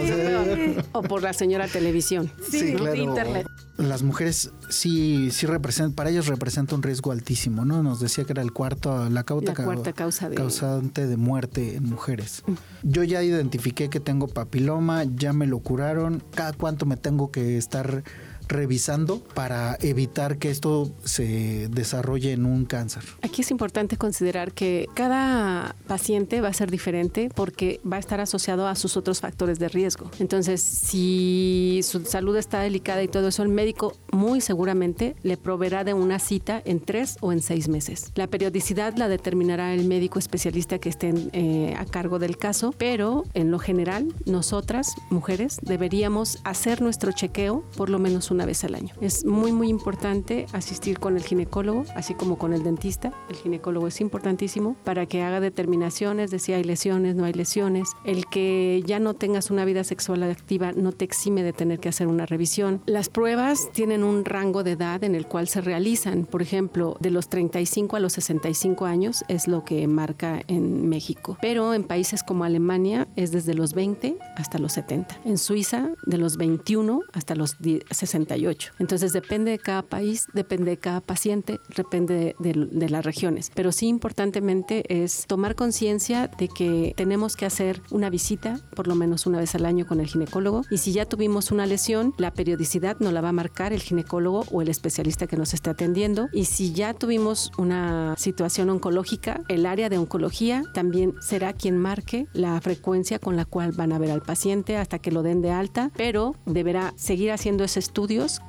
Speaker 1: o por la señora televisión.
Speaker 4: Sí, claro. internet.
Speaker 5: Las mujeres sí, sí representan, para ellos representa un riesgo altísimo, ¿no? Nos decía que era el cuarto, la,
Speaker 1: cuarta causa de...
Speaker 5: causante de muerte en mujeres. Yo ya identifiqué que tengo papiloma, ya me lo curaron. ¿Cada cuánto me tengo que estar revisando para evitar que esto se desarrolle en un cáncer?
Speaker 1: Aquí es importante considerar que cada paciente va a ser diferente porque va a estar asociado a sus otros factores de riesgo. Entonces, si su salud está delicada y todo eso, el médico muy seguramente le proveerá de una cita en tres o en seis meses. La periodicidad la determinará el médico especialista que esté eh, a cargo del caso, pero en lo general, nosotras, mujeres, deberíamos hacer nuestro chequeo por lo menos una una vez al año. Es muy, muy importante asistir con el ginecólogo, así como con el dentista. El ginecólogo es importantísimo para que haga determinaciones de si hay lesiones, no hay lesiones. El que ya no tengas una vida sexual activa no te exime de tener que hacer una revisión. Las pruebas tienen un rango de edad en el cual se realizan. Por ejemplo, de los 35 a los 65 años es lo que marca en México. Pero en países como Alemania es desde los 20 hasta los 70. En Suiza, de los 21 hasta los 60 38. Entonces depende de cada país, depende de cada paciente, depende de, de las regiones. Pero sí importantemente es tomar conciencia de que tenemos que hacer una visita por lo menos una vez al año con el ginecólogo y si ya tuvimos una lesión, la periodicidad nos la va a marcar el ginecólogo o el especialista que nos esté atendiendo y si ya tuvimos una situación oncológica, el área de oncología también será quien marque la frecuencia con la cual van a ver al paciente hasta que lo den de alta, pero deberá seguir haciendo esos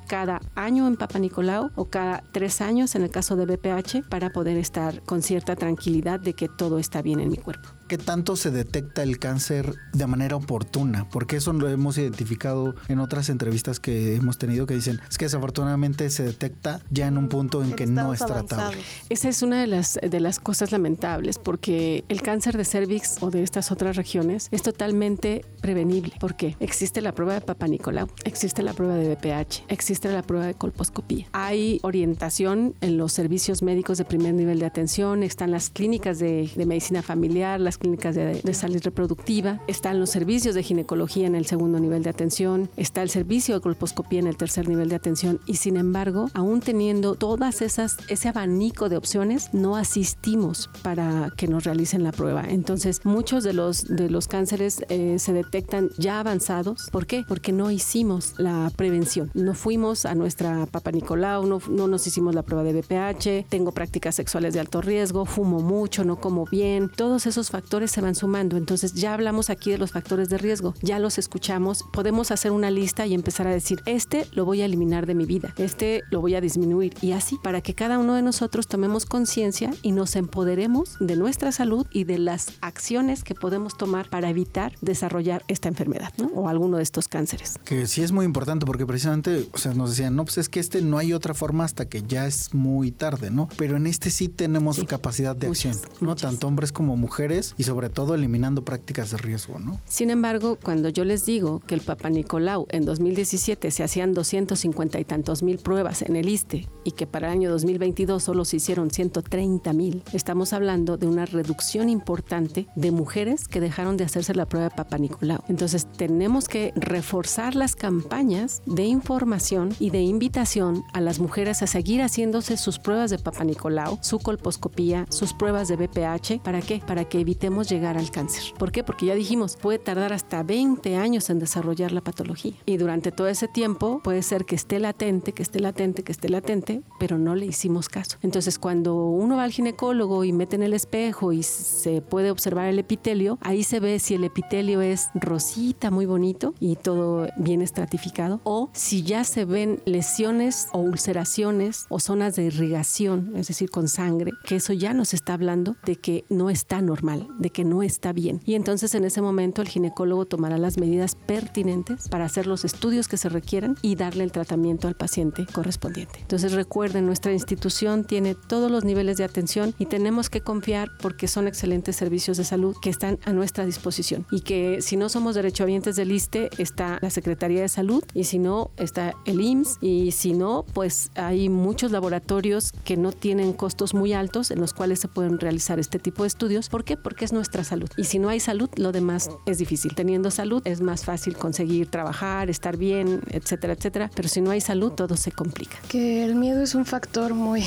Speaker 1: cada año en Papa Nicolau o cada tres años en el caso de BPH para poder estar con cierta tranquilidad de que todo está bien en mi cuerpo.
Speaker 5: ¿Qué tanto se detecta el cáncer de manera oportuna? Porque eso lo hemos identificado en otras entrevistas que hemos tenido que dicen, es que desafortunadamente se detecta ya en un punto en que no es tratable.
Speaker 1: Esa es una de las, de las cosas lamentables porque el cáncer de cervix o de estas otras regiones es totalmente prevenible. ¿Por qué? Existe la prueba de Papa Nicolau, existe la prueba de BPH, existe la prueba de colposcopía. Hay orientación en los servicios médicos de primer nivel de atención, están las clínicas de, de medicina familiar, las clínicas de, salud reproductiva, están los servicios de ginecología en el segundo nivel de atención, está el servicio de colposcopía en el tercer nivel de atención y sin embargo, aún teniendo todas esas, ese abanico de opciones, no asistimos para que nos realicen la prueba. Entonces, muchos de los, de los cánceres eh, se detectan ya avanzados. ¿Por qué? Porque no hicimos la prevención. No fuimos a nuestra Papa Nicolau, no, no nos hicimos la prueba de BPH, tengo prácticas sexuales de alto riesgo, fumo mucho, no como bien. Todos esos factores factores se van sumando. Entonces ya hablamos aquí de los factores de riesgo, ya los escuchamos, podemos hacer una lista y empezar a decir, este lo voy a eliminar de mi vida, este lo voy a disminuir y así para que cada uno de nosotros tomemos conciencia y nos empoderemos de nuestra salud y de las acciones que podemos tomar para evitar desarrollar esta enfermedad ¿no? o alguno de estos cánceres.
Speaker 5: Que sí es muy importante porque precisamente, o sea, nos decían, no, pues es que este no hay otra forma hasta que ya es muy tarde, ¿no? Pero en este sí tenemos sí. capacidad de muchas, acción, ¿no? Muchas. Tanto hombres como mujeres y sobre todo eliminando prácticas de riesgo, ¿no?
Speaker 1: Sin embargo, cuando yo les digo que el Papa Nicolau en 2017 se hacían 250 y tantos mil pruebas en el ISTE y que para el año 2022 solo se hicieron 130 mil, estamos hablando de una reducción importante de mujeres que dejaron de hacerse la prueba de Papa Nicolau. Entonces tenemos que reforzar las campañas de información y de invitación a las mujeres a seguir haciéndose sus pruebas de Papa Nicolau, su colposcopía, sus pruebas de BPH. ¿Para qué? Para que evitemos llegar al cáncer. ¿Por qué? Porque ya dijimos, puede tardar hasta 20 años en desarrollar la patología. Y durante todo ese tiempo puede ser que esté latente, que esté latente, que esté latente, pero no le hicimos caso. Entonces, cuando uno va al ginecólogo y mete en el espejo y se puede observar el epitelio, ahí se ve si el epitelio es rosita, muy bonito y todo bien estratificado, o si ya se ven lesiones o ulceraciones o zonas de irrigación, es decir, con sangre, que eso ya nos está hablando de que no está normal, de que no está bien. Y entonces en ese momento el ginecólogo tomará las medidas pertinentes para hacer los estudios que se requieran y darle el tratamiento al paciente correspondiente. Entonces recuerden, nuestra institución tiene todos los niveles de atención y tenemos que confiar porque son excelentes servicios de salud que están a nuestra disposición y que si no somos derechohabientes del ISTE está la Secretaría de Salud y si no está el IMSS y si no pues hay muchos laboratorios que no tienen costos muy altos en los cuales se pueden realizar este tipo de estudios. ¿Por qué? Porque es nuestra salud. Y si no hay salud, lo demás es difícil. Teniendo salud es más fácil conseguir trabajar, estar bien, etcétera, etcétera. Pero si no hay salud, todo se complica.
Speaker 4: Que el miedo es un factor muy,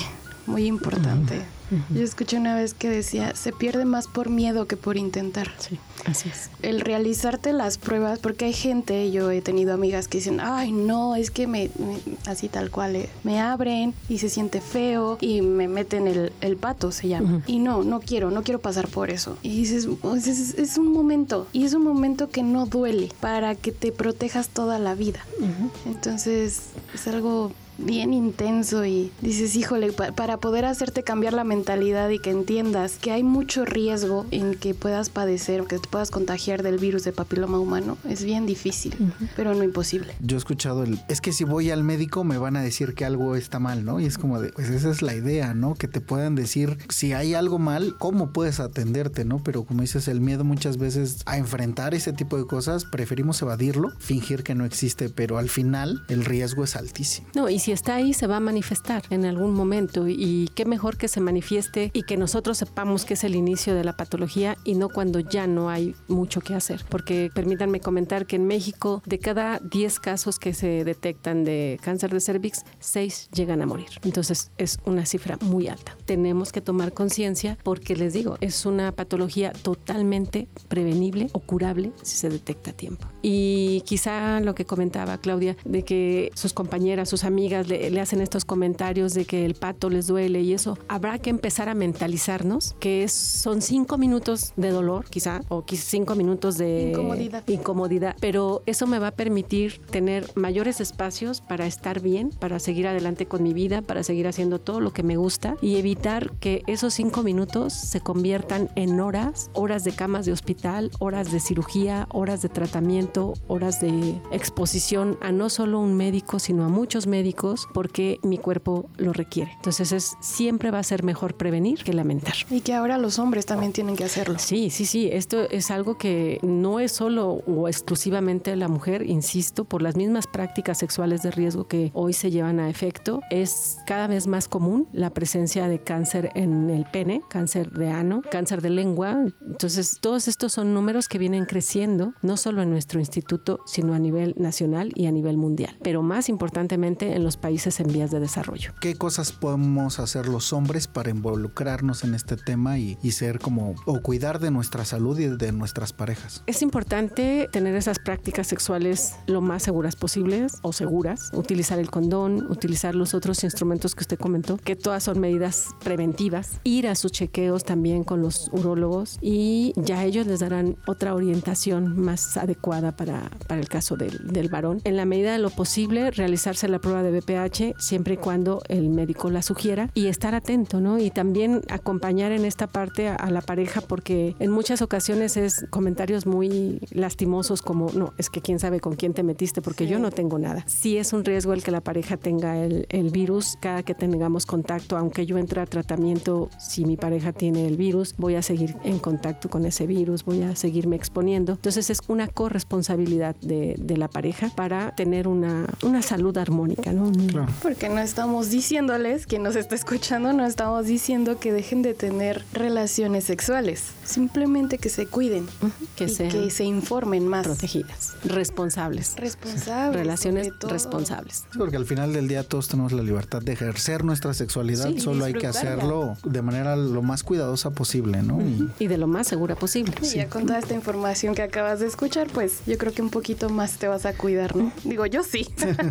Speaker 4: muy importante. Uh -huh. Yo escuché una vez que decía, se pierde más por miedo que por intentar.
Speaker 1: Sí, así es.
Speaker 4: El realizarte las pruebas, porque hay gente, yo he tenido amigas que dicen, ay, no, es que me, me así tal cual, eh, me abren y se siente feo y me meten el, el pato, se llama. Uh -huh. Y no, no quiero, no quiero pasar por eso. Y dices, es, es, un momento, y es un momento que no duele para que te protejas toda la vida. Uh -huh. Entonces, es algo bien intenso y dices, híjole, pa para poder hacerte cambiar la mentalidad y que entiendas que hay mucho riesgo en que puedas padecer, que te puedas contagiar del virus de papiloma humano, es bien difícil, uh -huh. pero no imposible.
Speaker 5: Yo he escuchado el, es que si voy al médico me van a decir que algo está mal, ¿no? Y es como de, pues esa es la idea, ¿no? Que te puedan decir si hay algo mal, cómo puedes atenderte, ¿no? Pero como dices, el miedo muchas veces a enfrentar ese tipo de cosas, preferimos evadirlo, fingir que no existe, pero al final el riesgo es altísimo.
Speaker 1: No, y si está ahí se va a manifestar en algún momento y qué mejor que se manifieste y que nosotros sepamos que es el inicio de la patología y no cuando ya no hay mucho que hacer. Porque permítanme comentar que en México de cada 10 casos que se detectan de cáncer de cervix, 6 llegan a morir. Entonces es una cifra muy alta. Tenemos que tomar conciencia porque les digo, es una patología totalmente prevenible o curable si se detecta a tiempo. Y quizá lo que comentaba Claudia, de que sus compañeras, sus amigas le, hacen estos comentarios de que el pato les duele y eso, habrá que empezar a mentalizarnos que son cinco minutos de dolor, quizá, o quizá cinco minutos de
Speaker 4: incomodidad.
Speaker 1: incomodidad, pero eso me va a permitir tener mayores espacios para estar bien, para seguir adelante con mi vida, para seguir haciendo todo lo que me gusta y evitar que esos cinco minutos se conviertan en horas, horas de camas de hospital, horas de cirugía, horas de tratamiento, horas de exposición a no solo un médico, sino a muchos médicos, porque mi cuerpo lo requiere. Entonces es, siempre va a ser mejor prevenir que lamentar.
Speaker 4: Y que ahora los hombres también tienen que hacerlo.
Speaker 1: Sí, sí, sí. Esto es algo que no es solo o exclusivamente la mujer, insisto, por las mismas prácticas sexuales de riesgo que hoy se llevan a efecto, es cada vez más común la presencia de cáncer en el pene, cáncer de ano, cáncer de lengua. Entonces, todos estos son números que vienen creciendo, no solo en nuestro instituto, sino a nivel nacional y a nivel mundial, pero más importantemente en los países en vías de desarrollo.
Speaker 5: ¿Qué cosas podemos hacer los hombres para involucrarnos en este tema y, y ser como o cuidar de nuestra salud y de nuestras parejas?
Speaker 1: Es importante tener esas prácticas sexuales lo más seguras posibles o seguras, utilizar el condón, utilizar los otros instrumentos que usted comentó, que todas son medidas preventivas, ir a sus chequeos también con los urólogos y ya ellos les darán otra orientación más adecuada para, para el caso del, del varón. En la medida de lo posible, realizarse la prueba de BPH siempre y cuando el médico la sugiera y estar atento, ¿no? Y también acompañar en esta parte a, a la pareja porque en muchas ocasiones es comentarios muy lastimosos como, no, es que quién sabe con quién te metiste porque yo no tengo nada. Sí es un riesgo el que la pareja tenga el, el virus cada que tengamos contacto, aunque yo entre a tratamiento, si mi pareja tiene el virus, voy a seguir en contacto con ese virus, voy a seguirme exponiendo. Entonces es una corresponsabilidad de, de la pareja para tener una, una salud armónica, ¿no?
Speaker 4: Claro. Porque no estamos diciéndoles, quien nos está escuchando, no estamos diciendo que dejen de tener relaciones sexuales, simplemente que se cuiden, uh -huh. que, y que se informen más.
Speaker 1: Protegidas, responsables.
Speaker 4: Responsables.
Speaker 1: Relaciones responsables.
Speaker 5: Porque al final del día todos tenemos la libertad de ejercer nuestra sexualidad, sí, solo hay que hacerlo de manera lo más cuidadosa posible, ¿no?
Speaker 1: Uh -huh. y, y, de lo más segura posible.
Speaker 4: Y sí. ya con toda esta información que acabas de escuchar, pues yo creo que un poquito más te vas a cuidar, ¿no? Digo, yo sí.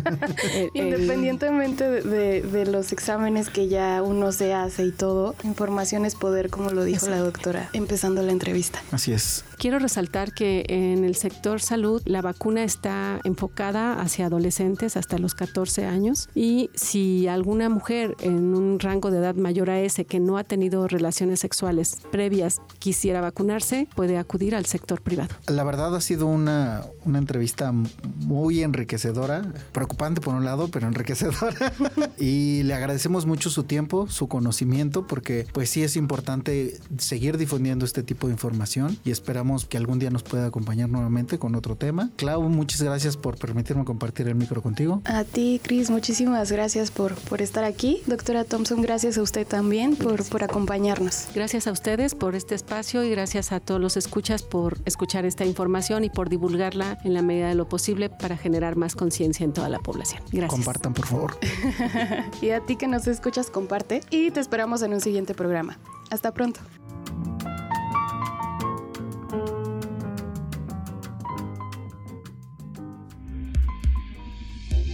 Speaker 4: Independientemente de, de, de, los exámenes que ya uno se hace y todo, información es poder, como lo dijo Exacto. la doctora, empezando la entrevista.
Speaker 5: Así es.
Speaker 1: Quiero resaltar que en el sector salud la vacuna está enfocada hacia adolescentes hasta los 14 años y si alguna mujer en un rango de edad mayor a ese que no ha tenido relaciones sexuales previas quisiera vacunarse, puede acudir al sector privado.
Speaker 5: La verdad ha sido una, una entrevista muy enriquecedora, preocupante por un lado, pero enriquecedora. y le agradecemos mucho su tiempo, su conocimiento, porque pues sí es importante seguir difundiendo este tipo de información y esperamos que algún día nos pueda acompañar nuevamente con otro tema. Clau, muchas gracias por permitirme compartir el micro contigo.
Speaker 4: A ti, Cris, muchísimas gracias por, por estar aquí. Doctora Thompson, gracias a usted también por, por acompañarnos.
Speaker 1: Gracias a ustedes por este espacio y gracias a todos los escuchas por escuchar esta información y por divulgarla en la medida de lo posible para generar más conciencia en toda la población. Gracias.
Speaker 5: Compartan, por favor.
Speaker 4: y a ti que nos escuchas, comparte y te esperamos en un siguiente programa. Hasta pronto.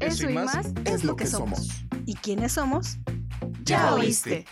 Speaker 2: Eso, Eso y más, más es lo que somos. ¿Y quiénes somos? Ya oíste.